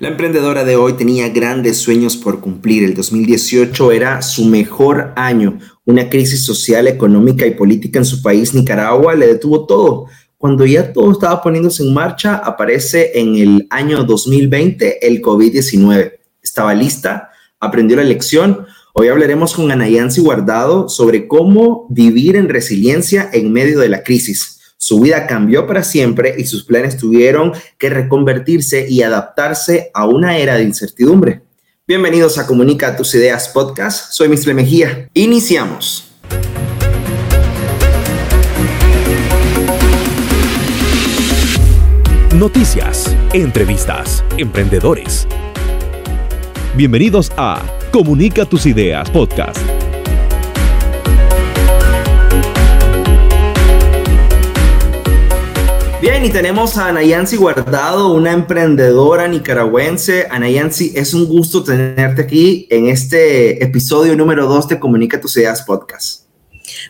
La emprendedora de hoy tenía grandes sueños por cumplir. El 2018 era su mejor año. Una crisis social, económica y política en su país, Nicaragua, le detuvo todo. Cuando ya todo estaba poniéndose en marcha, aparece en el año 2020 el COVID-19. Estaba lista, aprendió la lección. Hoy hablaremos con Anayansi Guardado sobre cómo vivir en resiliencia en medio de la crisis. Su vida cambió para siempre y sus planes tuvieron que reconvertirse y adaptarse a una era de incertidumbre. Bienvenidos a Comunica tus ideas podcast. Soy Mr. Mejía. Iniciamos. Noticias, entrevistas, emprendedores. Bienvenidos a Comunica tus ideas podcast. Bien, y tenemos a Anayansi Guardado, una emprendedora nicaragüense. Anayansi, es un gusto tenerte aquí en este episodio número 2 de Comunica tus Ideas Podcast.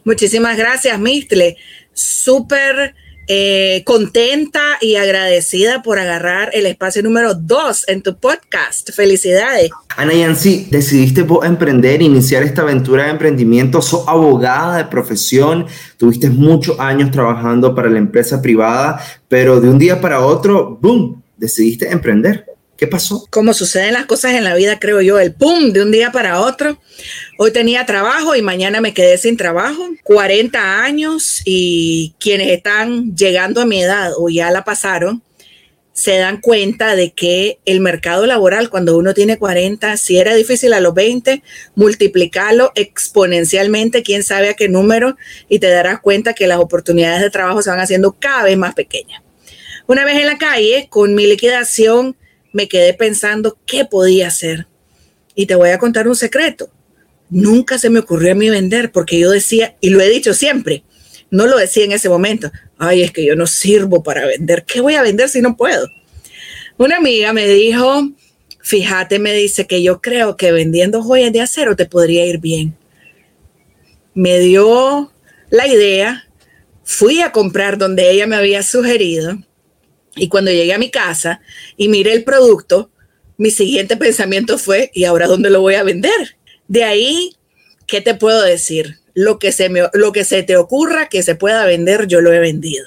Muchísimas gracias, Mistle. Súper eh, contenta y agradecida por agarrar el espacio número 2 en tu podcast. Felicidades. Ana Yancy, decidiste emprender, iniciar esta aventura de emprendimiento. Sos abogada de profesión, tuviste muchos años trabajando para la empresa privada, pero de un día para otro, ¡boom!, decidiste emprender. ¿Qué pasó? Como suceden las cosas en la vida, creo yo, el pum de un día para otro. Hoy tenía trabajo y mañana me quedé sin trabajo. 40 años y quienes están llegando a mi edad o ya la pasaron, se dan cuenta de que el mercado laboral cuando uno tiene 40, si era difícil a los 20, multiplicarlo exponencialmente, quién sabe a qué número, y te darás cuenta que las oportunidades de trabajo se van haciendo cada vez más pequeñas. Una vez en la calle, con mi liquidación, me quedé pensando qué podía hacer. Y te voy a contar un secreto. Nunca se me ocurrió a mí vender porque yo decía, y lo he dicho siempre, no lo decía en ese momento, ay, es que yo no sirvo para vender. ¿Qué voy a vender si no puedo? Una amiga me dijo, fíjate, me dice que yo creo que vendiendo joyas de acero te podría ir bien. Me dio la idea, fui a comprar donde ella me había sugerido y cuando llegué a mi casa y miré el producto, mi siguiente pensamiento fue, ¿y ahora dónde lo voy a vender? De ahí, ¿qué te puedo decir? Lo que se, me, lo que se te ocurra que se pueda vender, yo lo he vendido.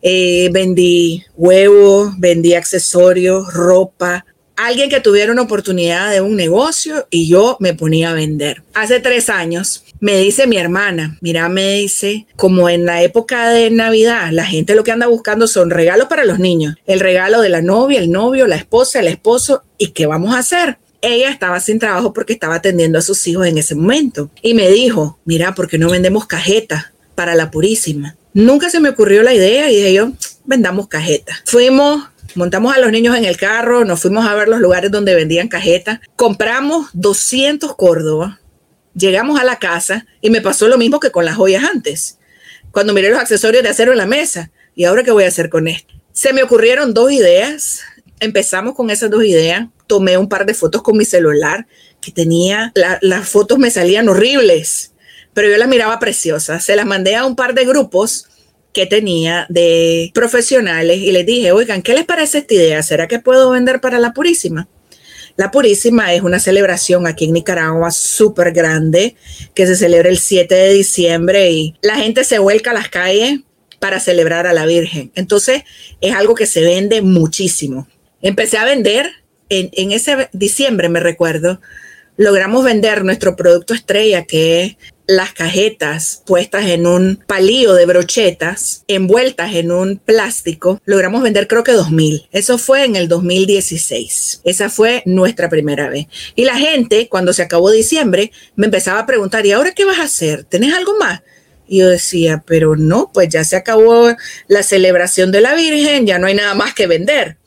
Eh, vendí huevos, vendí accesorios, ropa, alguien que tuviera una oportunidad de un negocio y yo me ponía a vender. Hace tres años me dice mi hermana, mira, me dice, como en la época de Navidad, la gente lo que anda buscando son regalos para los niños, el regalo de la novia, el novio, la esposa, el esposo, ¿y qué vamos a hacer? Ella estaba sin trabajo porque estaba atendiendo a sus hijos en ese momento y me dijo, mira, ¿por qué no vendemos cajetas para la Purísima? Nunca se me ocurrió la idea y dije yo, vendamos cajetas. Fuimos Montamos a los niños en el carro, nos fuimos a ver los lugares donde vendían cajetas, compramos 200 Córdoba, llegamos a la casa y me pasó lo mismo que con las joyas antes. Cuando miré los accesorios de acero en la mesa, ¿y ahora qué voy a hacer con esto? Se me ocurrieron dos ideas, empezamos con esas dos ideas, tomé un par de fotos con mi celular que tenía, las fotos me salían horribles, pero yo las miraba preciosas, se las mandé a un par de grupos que tenía de profesionales y les dije, oigan, ¿qué les parece esta idea? ¿Será que puedo vender para la Purísima? La Purísima es una celebración aquí en Nicaragua súper grande que se celebra el 7 de diciembre y la gente se vuelca a las calles para celebrar a la Virgen. Entonces es algo que se vende muchísimo. Empecé a vender en, en ese diciembre, me recuerdo, logramos vender nuestro producto estrella, que es las cajetas puestas en un palillo de brochetas, envueltas en un plástico, logramos vender creo que 2000. Eso fue en el 2016. Esa fue nuestra primera vez. Y la gente, cuando se acabó diciembre, me empezaba a preguntar, ¿y ahora qué vas a hacer? ¿Tenés algo más? Y yo decía, pero no, pues ya se acabó la celebración de la Virgen, ya no hay nada más que vender.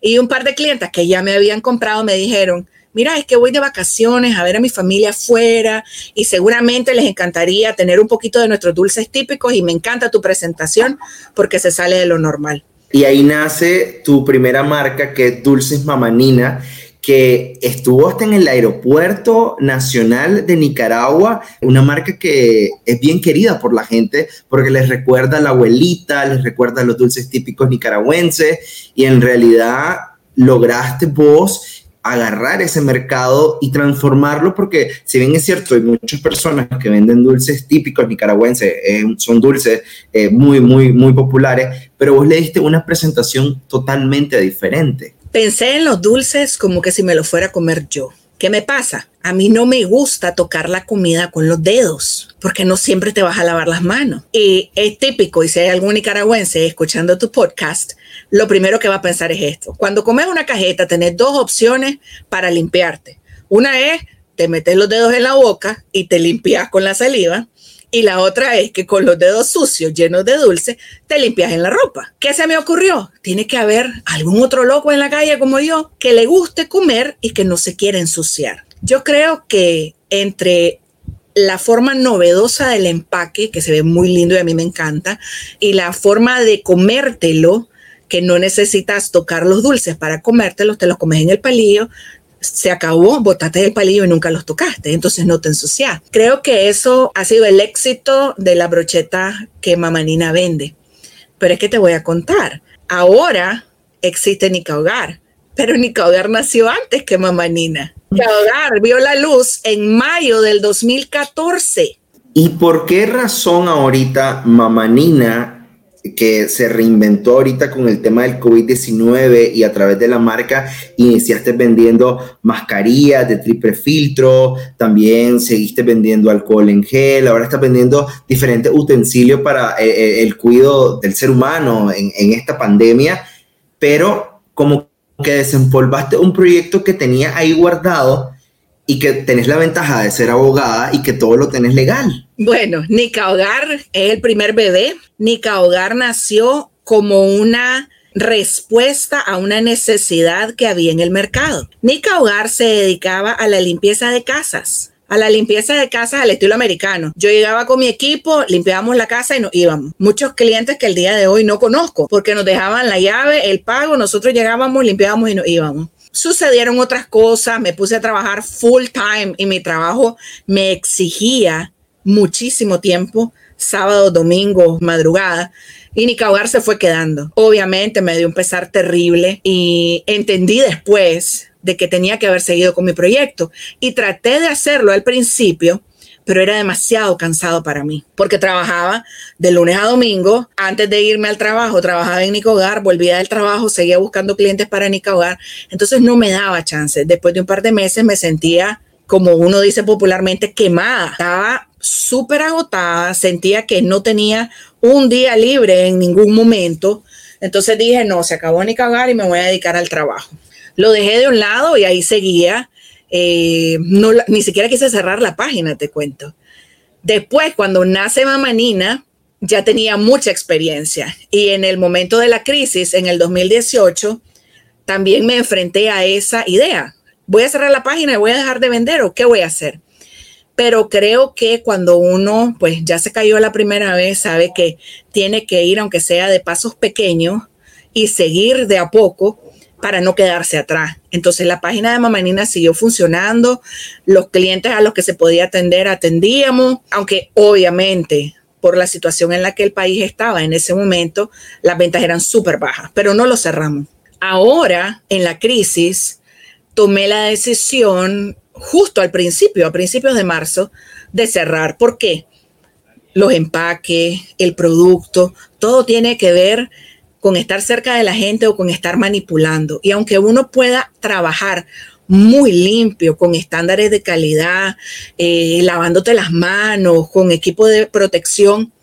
Y un par de clientes que ya me habían comprado me dijeron, mira, es que voy de vacaciones a ver a mi familia afuera y seguramente les encantaría tener un poquito de nuestros dulces típicos y me encanta tu presentación porque se sale de lo normal. Y ahí nace tu primera marca que es Dulces Mamanina que estuvo hasta en el aeropuerto nacional de Nicaragua, una marca que es bien querida por la gente porque les recuerda a la abuelita, les recuerda a los dulces típicos nicaragüenses y en realidad lograste vos agarrar ese mercado y transformarlo, porque si bien es cierto, hay muchas personas que venden dulces típicos nicaragüenses, eh, son dulces eh, muy, muy, muy populares, pero vos le diste una presentación totalmente diferente. Pensé en los dulces como que si me lo fuera a comer yo. ¿Qué me pasa? A mí no me gusta tocar la comida con los dedos, porque no siempre te vas a lavar las manos. Y es típico, y si hay algún nicaragüense escuchando tu podcast, lo primero que va a pensar es esto. Cuando comes una cajeta, tenés dos opciones para limpiarte. Una es, te metes los dedos en la boca y te limpias con la saliva. Y la otra es que con los dedos sucios, llenos de dulce, te limpias en la ropa. ¿Qué se me ocurrió? Tiene que haber algún otro loco en la calle como yo que le guste comer y que no se quiera ensuciar. Yo creo que entre la forma novedosa del empaque, que se ve muy lindo y a mí me encanta, y la forma de comértelo, que no necesitas tocar los dulces para comértelos, te los comes en el palillo, se acabó, botaste el palillo y nunca los tocaste, entonces no te ensucias. Creo que eso ha sido el éxito de la brocheta que Mamanina vende. Pero es que te voy a contar, ahora existe Nica Hogar, pero Nica Hogar nació antes que Mamanina. Nica Hogar vio la luz en mayo del 2014. ¿Y por qué razón ahorita Mamanina que se reinventó ahorita con el tema del COVID-19 y a través de la marca iniciaste vendiendo mascarillas de triple filtro, también seguiste vendiendo alcohol en gel, ahora estás vendiendo diferentes utensilios para eh, eh, el, cuidado del ser humano en, en esta pandemia, pero como que desempolvaste un proyecto que tenía ahí guardado y que tenés la ventaja de ser abogada y que todo lo tenés legal. Bueno, Nica Hogar es el primer bebé. Nica Hogar nació como una respuesta a una necesidad que había en el mercado. Nica Hogar se dedicaba a la limpieza de casas a la limpieza de casas al estilo americano. Yo llegaba con mi equipo, limpiábamos la casa y nos íbamos. Muchos clientes que el día de hoy no conozco porque nos dejaban la llave, el pago, nosotros llegábamos, limpiábamos y nos íbamos sucedieron otras cosas, me puse a trabajar full time y mi trabajo me exigía muchísimo tiempo, sábado, domingo, madrugada. Y Nicahogar se fue quedando. Obviamente me dio un pesar terrible y entendí después de que tenía que haber seguido con mi proyecto y traté de hacerlo al principio pero era demasiado cansado para mí, porque trabajaba de lunes a domingo, antes de irme al trabajo, trabajaba en Nicogar, volvía del trabajo, seguía buscando clientes para Nicogar, entonces no me daba chance. Después de un par de meses me sentía, como uno dice popularmente, quemada, estaba súper agotada, sentía que no tenía un día libre en ningún momento, entonces dije, no, se acabó Nicogar y me voy a dedicar al trabajo. Lo dejé de un lado y ahí seguía eh, no, ni siquiera quise cerrar la página, te cuento. Después, cuando nace Mamá Nina, ya tenía mucha experiencia y en el momento de la crisis, en el 2018, también me enfrenté a esa idea. Voy a cerrar la página y voy a dejar de vender o qué voy a hacer. Pero creo que cuando uno pues ya se cayó la primera vez, sabe que tiene que ir, aunque sea de pasos pequeños, y seguir de a poco para no quedarse atrás. Entonces la página de Mamanina siguió funcionando, los clientes a los que se podía atender atendíamos, aunque obviamente por la situación en la que el país estaba en ese momento, las ventas eran súper bajas, pero no lo cerramos. Ahora, en la crisis, tomé la decisión justo al principio, a principios de marzo, de cerrar. ¿Por qué? Los empaques, el producto, todo tiene que ver con estar cerca de la gente o con estar manipulando. Y aunque uno pueda trabajar muy limpio, con estándares de calidad, eh, lavándote las manos, con equipo de protección,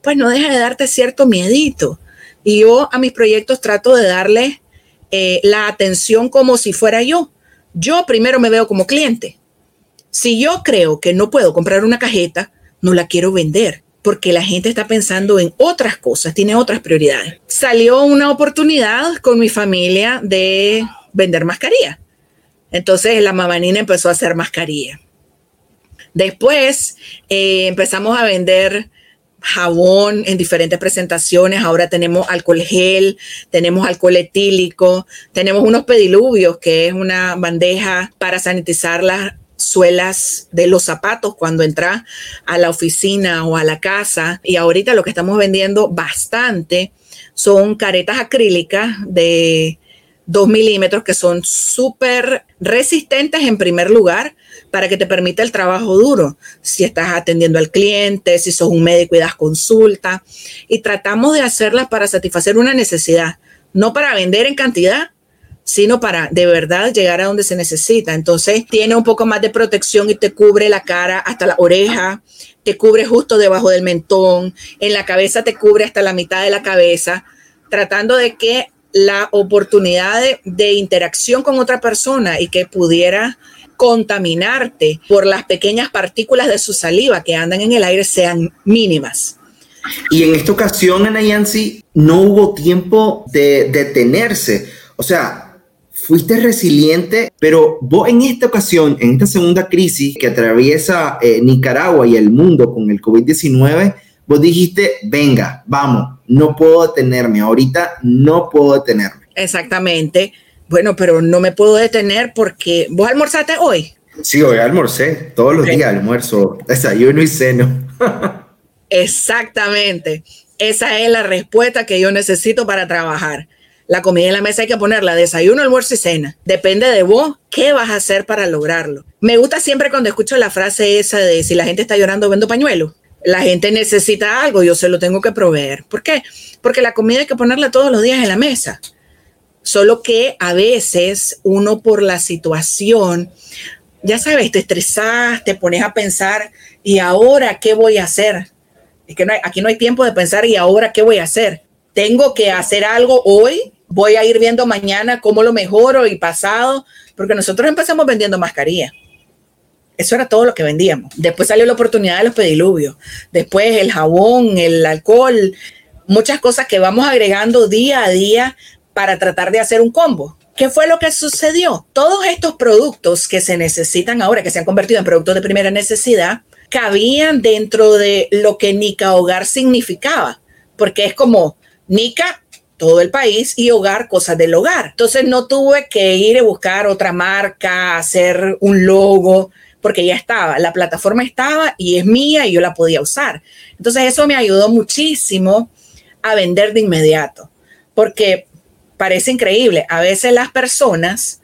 pues no deja de darte cierto miedito. Y yo a mis proyectos trato de darle eh, la atención como si fuera yo. Yo primero me veo como cliente. Si yo creo que no puedo comprar una cajeta, no la quiero vender porque la gente está pensando en otras cosas, tiene otras prioridades. Salió una oportunidad con mi familia de vender mascarilla. Entonces la mamanina empezó a hacer mascarilla. Después eh, empezamos a vender jabón en diferentes presentaciones. Ahora tenemos alcohol gel, tenemos alcohol etílico, tenemos unos pediluvios, que es una bandeja para sanitizar las suelas de los zapatos cuando entras a la oficina o a la casa. Y ahorita lo que estamos vendiendo bastante son caretas acrílicas de, 2 milímetros que son súper resistentes en primer lugar para que te permita el trabajo duro. Si estás atendiendo al cliente, si sos un médico y das consulta. Y tratamos de hacerlas para satisfacer una necesidad, no para vender en cantidad, sino para de verdad llegar a donde se necesita. Entonces tiene un poco más de protección y te cubre la cara hasta la oreja, te cubre justo debajo del mentón, en la cabeza te cubre hasta la mitad de la cabeza, tratando de que la oportunidad de, interacción con otra persona y que pudiera contaminarte por las pequeñas partículas de su saliva que andan en el aire sean mínimas. Y en esta ocasión, Ana Yancy, no hubo tiempo de detenerse. O sea, fuiste resiliente, pero vos en esta ocasión, en esta segunda crisis que atraviesa eh, Nicaragua y el mundo con el COVID-19, vos dijiste, venga, vamos, no puedo detenerme, ahorita no puedo detenerme. Exactamente. Bueno, pero no me puedo detener porque vos almorzaste hoy. Sí, hoy almorcé, todos los días almuerzo, desayuno y ceno. Exactamente. Esa es la respuesta que yo necesito para trabajar. La comida en la mesa hay que ponerla desayuno, almuerzo y cena. Depende de vos qué vas a hacer para lograrlo. Me gusta siempre cuando escucho la frase esa de si la gente está llorando, vendo pañuelo la gente necesita algo, yo se lo tengo que proveer. ¿Por qué? Porque la comida hay que ponerla todos los días en la mesa. Solo que a veces uno por la situación, ya sabes, te estresas, te pones a pensar, ¿y ahora qué voy a hacer? Es que aquí no hay tiempo de pensar, ¿y ahora qué voy a hacer? Tengo que hacer algo hoy, voy a ir viendo mañana cómo lo mejoro y pasado, porque nosotros empezamos vendiendo mascarillas eso era todo lo que vendíamos. Después salió la oportunidad de los pediluvios. Después el jabón, el alcohol, muchas cosas que vamos agregando día a día para tratar de hacer un combo. ¿Qué fue lo que sucedió? Todos estos productos que se necesitan ahora, que se han convertido en productos de primera necesidad, cabían dentro de lo que Nica Hogar significaba, porque es como Nica, todo el país, y hogar, cosas del hogar. Entonces no tuve que ir a buscar otra marca, hacer un logo porque ya estaba, la plataforma estaba y es mía y yo la podía usar. Entonces eso me ayudó muchísimo a vender de inmediato, porque parece increíble, a veces las personas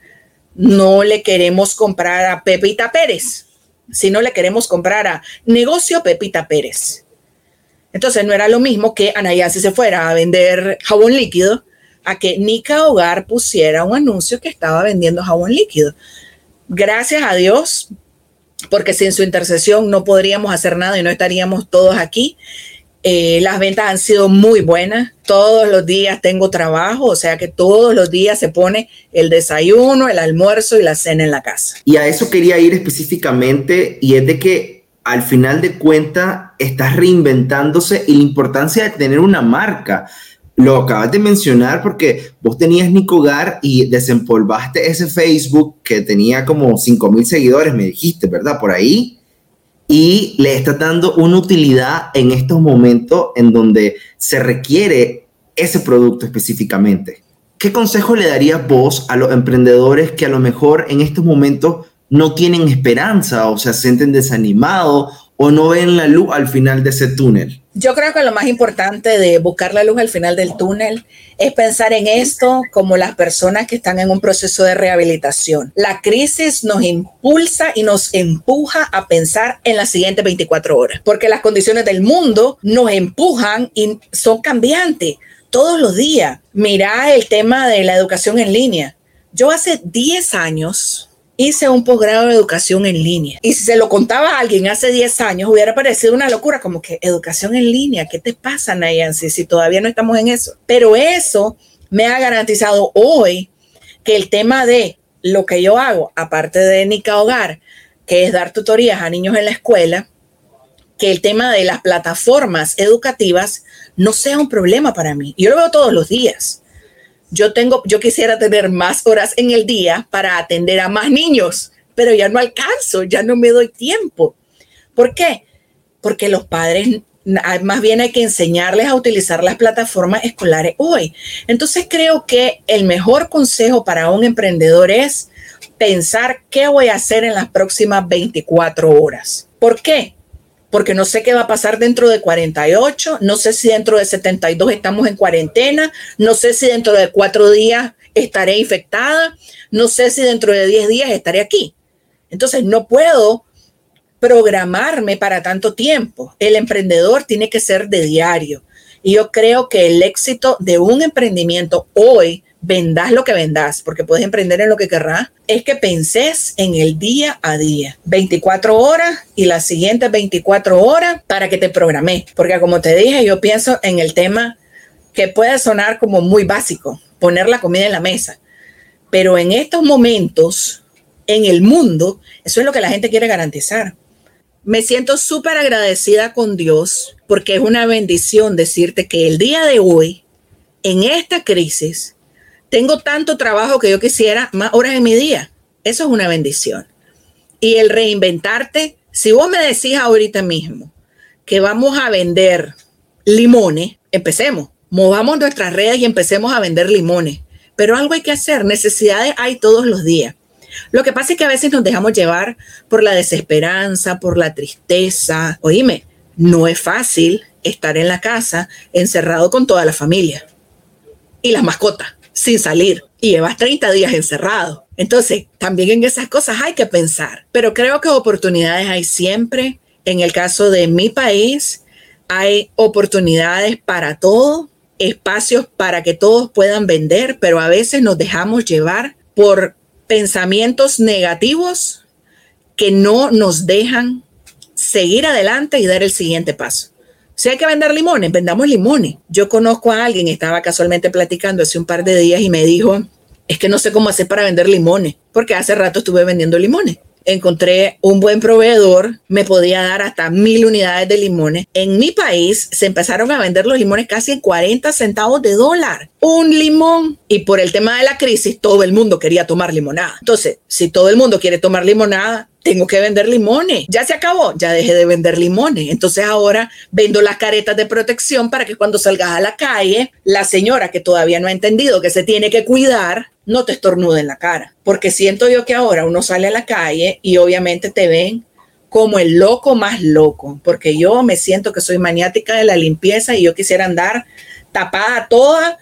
no le queremos comprar a Pepita Pérez, sino le queremos comprar a negocio Pepita Pérez. Entonces no era lo mismo que Anayasi se fuera a vender jabón líquido a que Nica Hogar pusiera un anuncio que estaba vendiendo jabón líquido. Gracias a Dios, porque sin su intercesión no podríamos hacer nada y no estaríamos todos aquí. Eh, las ventas han sido muy buenas. Todos los días tengo trabajo, o sea que todos los días se pone el desayuno, el almuerzo y la cena en la casa. Y a eso quería ir específicamente y es de que al final de cuentas estás reinventándose y la importancia de tener una marca lo acabas de mencionar porque vos tenías Nicogar y desempolvaste ese Facebook que tenía como 5 mil seguidores, me dijiste, ¿verdad? Por ahí. Y le estás dando una utilidad en estos momentos en donde se requiere ese producto específicamente. ¿Qué consejo le darías vos a los emprendedores que a lo mejor en estos momentos no tienen esperanza o se sienten desanimados o no ven la luz al final de ese túnel? Yo creo que lo más importante de buscar la luz al final del túnel es pensar en esto como las personas que están en un proceso de rehabilitación. La crisis nos impulsa y nos empuja a pensar en las siguientes 24 horas, porque las condiciones del mundo nos empujan y son cambiantes todos los días. Mira el tema de la educación en línea. Yo hace 10 años hice un posgrado de educación en línea. Y si se lo contaba a alguien hace 10 años, hubiera parecido una locura, como que educación en línea, ¿qué te pasa, Nayansi, si todavía no estamos en eso? Pero eso me ha garantizado hoy que el tema de lo que yo hago, aparte de Nica Hogar, que es dar tutorías a niños en la escuela, que el tema de las plataformas educativas no sea un problema para mí. Yo lo veo todos los días yo tengo, yo quisiera tener más horas en el día para atender a más niños, pero ya no alcanzo, ya no me doy tiempo. ¿Por qué? Porque los padres más bien hay que enseñarles a utilizar las plataformas escolares hoy. Entonces creo que el mejor consejo para un emprendedor es pensar qué voy a hacer en las próximas 24 horas. ¿Por qué? Porque no sé qué va a pasar dentro de 48, no sé si dentro de 72 estamos en cuarentena, no sé si dentro de cuatro días estaré infectada, no sé si dentro de 10 días estaré aquí. Entonces no puedo programarme para tanto tiempo. El emprendedor tiene que ser de diario. Y yo creo que el éxito de un emprendimiento hoy, vendas lo que vendas, porque puedes emprender en lo que querrás, es que penses en el día a día, 24 horas y las siguientes 24 horas para que te programes. Porque como te dije, yo pienso en el tema que puede sonar como muy básico, poner la comida en la mesa. Pero en estos momentos, en el mundo, eso es lo que la gente quiere garantizar. Me siento súper agradecida con Dios porque es una bendición decirte que el día de hoy, en esta crisis, tengo tanto trabajo que yo quisiera más horas en mi día. Eso es una bendición. Y el reinventarte, si vos me decís ahorita mismo que vamos a vender limones, empecemos, movamos nuestras redes y empecemos a vender limones. Pero algo hay que hacer, necesidades hay todos los días. Lo que pasa es que a veces nos dejamos llevar por la desesperanza, por la tristeza. Oíme, no es fácil estar en la casa encerrado con toda la familia y las mascotas sin salir y llevas 30 días encerrado. Entonces, también en esas cosas hay que pensar, pero creo que oportunidades hay siempre. En el caso de mi país, hay oportunidades para todo, espacios para que todos puedan vender, pero a veces nos dejamos llevar por pensamientos negativos que no nos dejan seguir adelante y dar el siguiente paso. Si hay que vender limones, vendamos limones. Yo conozco a alguien, estaba casualmente platicando hace un par de días y me dijo, es que no sé cómo hacer para vender limones, porque hace rato estuve vendiendo limones encontré un buen proveedor, me podía dar hasta mil unidades de limones. En mi país se empezaron a vender los limones casi en 40 centavos de dólar. Un limón. Y por el tema de la crisis, todo el mundo quería tomar limonada. Entonces, si todo el mundo quiere tomar limonada, tengo que vender limones. Ya se acabó, ya dejé de vender limones. Entonces ahora vendo las caretas de protección para que cuando salgas a la calle, la señora que todavía no ha entendido que se tiene que cuidar, no te estornude en la cara. Porque siento yo que ahora uno sale a la calle y obviamente te ven como el loco más loco, porque yo me siento que soy maniática de la limpieza y yo quisiera andar tapada toda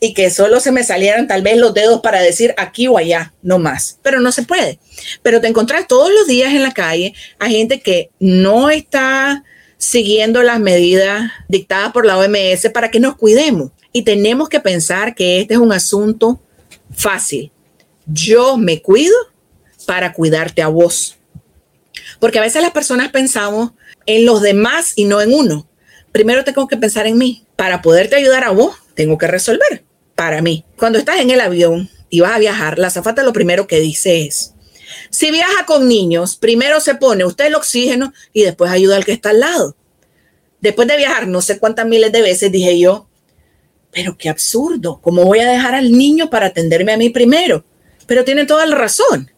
y que solo se me salieran tal vez los dedos para decir aquí o allá, no más. Pero no se puede. Pero te encontrás todos los días en la calle a gente que no está siguiendo las medidas dictadas por la OMS para que nos cuidemos. Y tenemos que pensar que este es un asunto fácil. Yo me cuido para cuidarte a vos. Porque a veces las personas pensamos en los demás y no en uno. Primero tengo que pensar en mí. Para poderte ayudar a vos, tengo que resolver para mí. Cuando estás en el avión y vas a viajar, la zafata lo primero que dice es, si viaja con niños, primero se pone usted el oxígeno y después ayuda al que está al lado. Después de viajar no sé cuántas miles de veces dije yo, pero qué absurdo, ¿cómo voy a dejar al niño para atenderme a mí primero? Pero tiene toda la razón,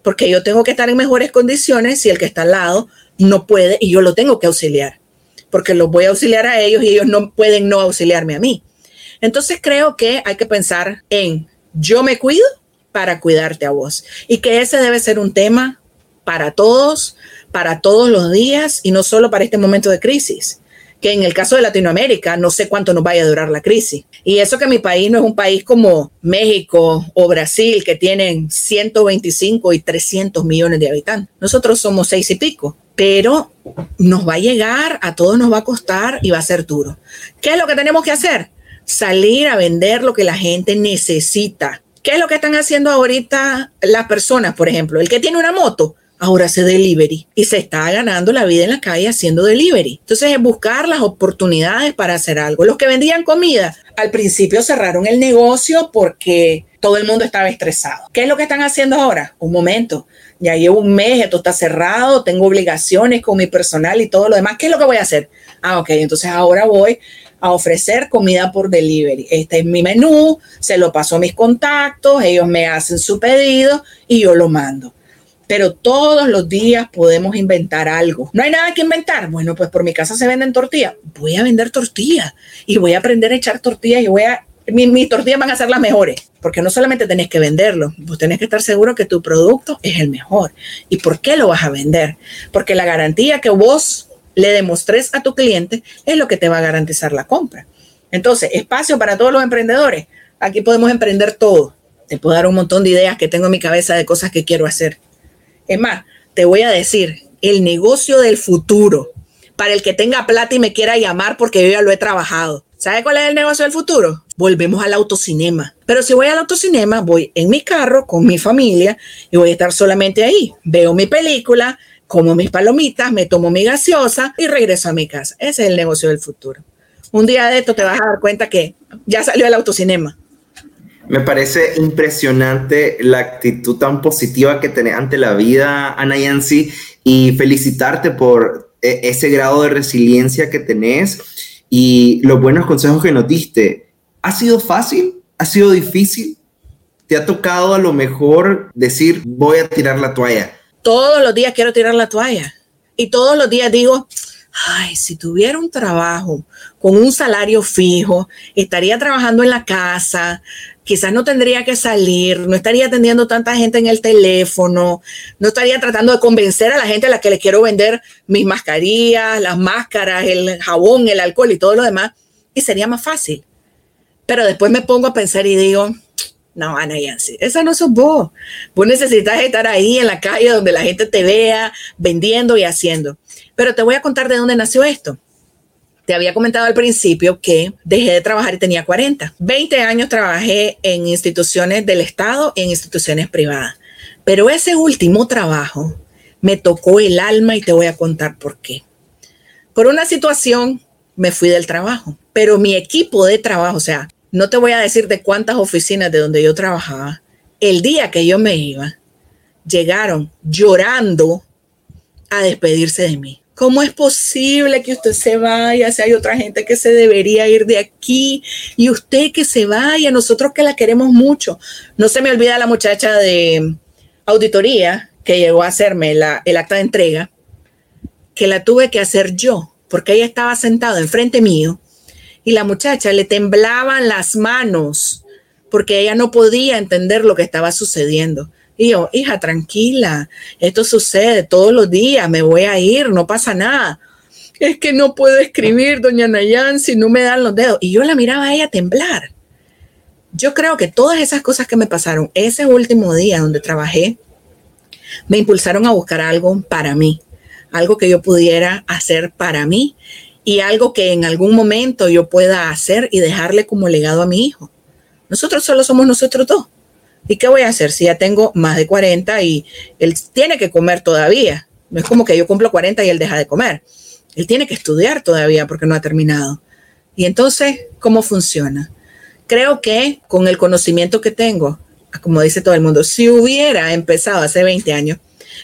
porque yo tengo que estar en mejores condiciones si el que está al lado no puede y yo lo tengo que auxiliar, porque los voy a auxiliar a ellos y ellos no pueden no auxiliarme a mí. Entonces creo que hay que pensar en yo me cuido para cuidarte a vos y que ese debe ser un tema para todos, para todos los días y no solo para este momento de crisis que en el caso de Latinoamérica no sé cuánto nos vaya a durar la crisis. Y eso que mi país no es un país como México o Brasil, que tienen 125 y 300 millones de habitantes. Nosotros somos seis y pico, pero nos va a llegar, a todos nos va a costar y va a ser duro. ¿Qué es lo que tenemos que hacer? Salir a vender lo que la gente necesita. ¿Qué es lo que están haciendo ahorita las personas, por ejemplo? El que tiene una moto, ahora hace delivery y se está ganando la vida en la calle haciendo delivery. Entonces es buscar las oportunidades para hacer algo. Los que vendían comida al principio cerraron el negocio porque todo el mundo estaba estresado. ¿Qué es lo que están haciendo ahora? Un momento, ya llevo un mes, esto está cerrado, tengo obligaciones con mi personal y todo lo demás. ¿Qué es lo que voy a hacer? Ah, ok, entonces ahora voy a ofrecer comida por delivery. Este es mi menú, se lo paso a mis contactos, ellos me hacen su pedido y yo lo mando pero todos los días podemos inventar algo. No hay nada que inventar. Bueno, pues por mi casa se venden tortillas. Voy a vender tortillas y voy a aprender a echar tortillas y voy a... Mis, tortillas van a ser las mejores, porque no solamente tenés que venderlo, vos tenés que estar seguro que tu producto es el mejor. ¿Y por qué lo vas a vender? Porque la garantía que vos le demostres a tu cliente es lo que te va a garantizar la compra. Entonces, espacio para todos los emprendedores. Aquí podemos emprender todo. Te puedo dar un montón de ideas que tengo en mi cabeza de cosas que quiero hacer. Es más, te voy a decir, el negocio del futuro, para el que tenga plata y me quiera llamar porque yo ya lo he trabajado. ¿Sabe cuál es el negocio del futuro? Volvemos al autocinema. Pero si voy al autocinema, voy en mi carro con mi familia y voy a estar solamente ahí. Veo mi película, como mis palomitas, me tomo mi gaseosa y regreso a mi casa. Ese es el negocio del futuro. Un día de esto te vas a dar cuenta que ya salió el autocinema. Me parece impresionante la actitud tan positiva que tenés ante la vida, Ana Yancy, y felicitarte por e, ese grado de resiliencia que tenés y los buenos consejos que nos diste. ¿Ha sido fácil? ¿Ha sido difícil? ¿Te ha tocado a lo mejor decir voy a tirar la toalla? Todos los días quiero tirar la toalla y todos los días digo, ay, si tuviera un trabajo con un salario fijo, estaría trabajando en la casa, quizás no tendría que salir, no estaría atendiendo tanta gente en el teléfono, no estaría tratando de convencer a la gente a la que le quiero vender mis mascarillas, las máscaras, el jabón, el alcohol y todo lo demás, y sería más fácil. Pero después me pongo a pensar y digo, no, Ana Yancy, esa no sos vos. Vos necesitas estar ahí en la calle donde la gente te vea vendiendo y haciendo. Pero te voy a contar de dónde nació esto. Te había comentado al principio que dejé de trabajar y tenía 40. 20 años trabajé en instituciones del Estado y en instituciones privadas. Pero ese último trabajo me tocó el alma y te voy a contar por qué. Por una situación me fui del trabajo, pero mi equipo de trabajo, o sea, no te voy a decir de cuántas oficinas de donde yo trabajaba, el día que yo me iba, llegaron llorando a despedirse de mí. ¿Cómo es posible que usted se vaya si hay otra gente que se debería ir de aquí y usted que se vaya, nosotros que la queremos mucho? No se me olvida la muchacha de auditoría que llegó a hacerme el acta de entrega, que la tuve que hacer yo, porque ella estaba sentada enfrente mío y la muchacha le temblaban las manos porque ella no podía entender lo que estaba sucediendo. Y yo, hija, tranquila, esto sucede todos los días, me voy a ir, no pasa nada. Es que no puedo escribir, doña Nayan, si no me dan los dedos. Y yo la miraba a ella temblar. Yo creo que todas esas cosas que me pasaron ese último día donde trabajé, me impulsaron a buscar algo para mí, algo que yo pudiera hacer para mí y algo que en algún momento yo pueda hacer y dejarle como legado a mi hijo. Nosotros solo somos nosotros dos. ¿Y qué voy a hacer si ya tengo más de 40 y él tiene que comer todavía? No es como que yo cumplo 40 y él deja de comer. Él tiene que estudiar todavía porque no ha terminado. Y entonces, ¿cómo funciona? Creo que con el conocimiento que tengo, como dice todo el mundo, si hubiera empezado hace 20 años,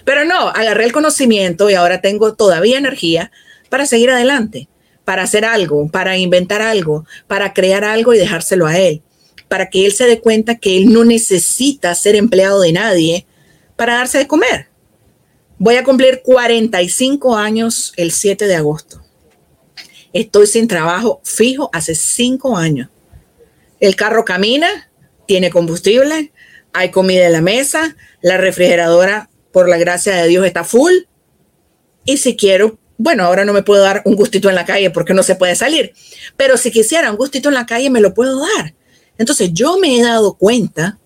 pero no, agarré el conocimiento y ahora tengo todavía energía para seguir adelante, para hacer algo, para inventar algo, para crear algo y dejárselo a él para que él se dé cuenta que él no necesita ser empleado de nadie para darse de comer. Voy a cumplir 45 años el 7 de agosto. Estoy sin trabajo fijo hace 5 años. El carro camina, tiene combustible, hay comida en la mesa, la refrigeradora, por la gracia de Dios, está full. Y si quiero, bueno, ahora no me puedo dar un gustito en la calle porque no se puede salir, pero si quisiera un gustito en la calle, me lo puedo dar. Entonces yo me he dado cuenta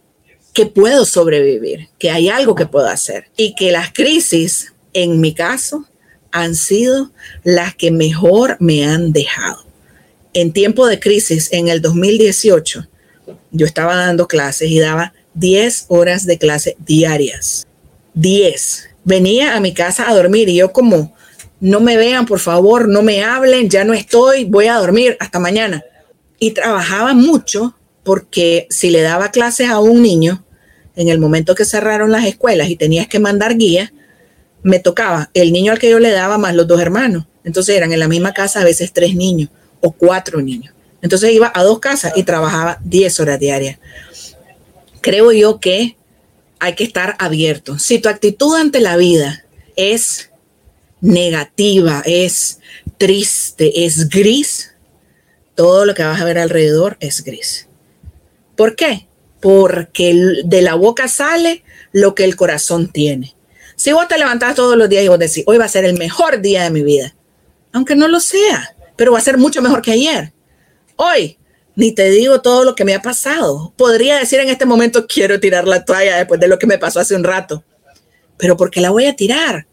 que puedo sobrevivir, que hay algo que puedo hacer y que las crisis, en mi caso, han sido las que mejor me han dejado. En tiempo de crisis, en el 2018, yo estaba dando clases y daba 10 horas de clase diarias. 10. Venía a mi casa a dormir y yo como, no me vean, por favor, no me hablen, ya no estoy, voy a dormir, hasta mañana. Y trabajaba mucho porque si le daba clases a un niño, en el momento que cerraron las escuelas y tenías que mandar guías, me tocaba el niño al que yo le daba más los dos hermanos. Entonces eran en la misma casa a veces tres niños o cuatro niños. Entonces iba a dos casas y trabajaba 10 horas diarias. Creo yo que hay que estar abierto. Si tu actitud ante la vida es negativa, es triste, es gris, todo lo que vas a ver alrededor es gris. ¿Por qué? Porque de la boca sale lo que el corazón tiene. Si vos te levantás todos los días y vos decís, hoy va a ser el mejor día de mi vida, aunque no lo sea, pero va a ser mucho mejor que ayer. Hoy Ni te digo todo lo que me ha pasado. Podría decir en este momento quiero tirar la toalla después de lo que me pasó hace un rato. Pero ¿por qué la voy a tirar?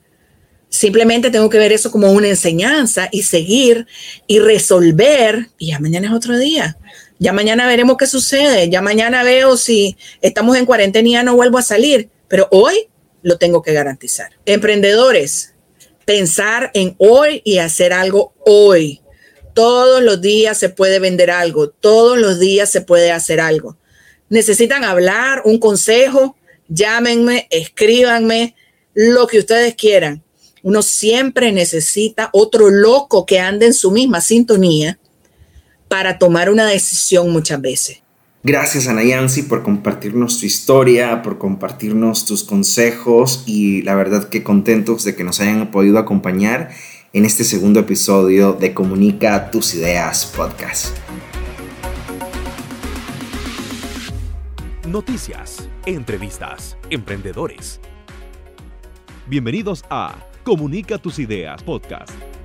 Simplemente tengo que ver eso como una enseñanza y seguir y resolver. Y ya mañana es otro día. Ya mañana veremos qué sucede. Ya mañana veo si estamos en cuarentena y ya no vuelvo a salir. Pero hoy lo tengo que garantizar. Emprendedores, pensar en hoy y hacer algo hoy. Todos los días se puede vender algo. Todos los días se puede hacer algo. Necesitan hablar, un consejo, llámenme, escríbanme, lo que ustedes quieran uno siempre necesita otro loco que ande en su misma sintonía para tomar una decisión muchas veces. Gracias Ana Yancy por compartirnos tu historia, por compartirnos tus consejos y la verdad que contentos de que nos hayan podido acompañar en este segundo episodio de Comunica tus ideas podcast. Noticias, entrevistas, emprendedores. Bienvenidos a Comunica tus ideas, podcast.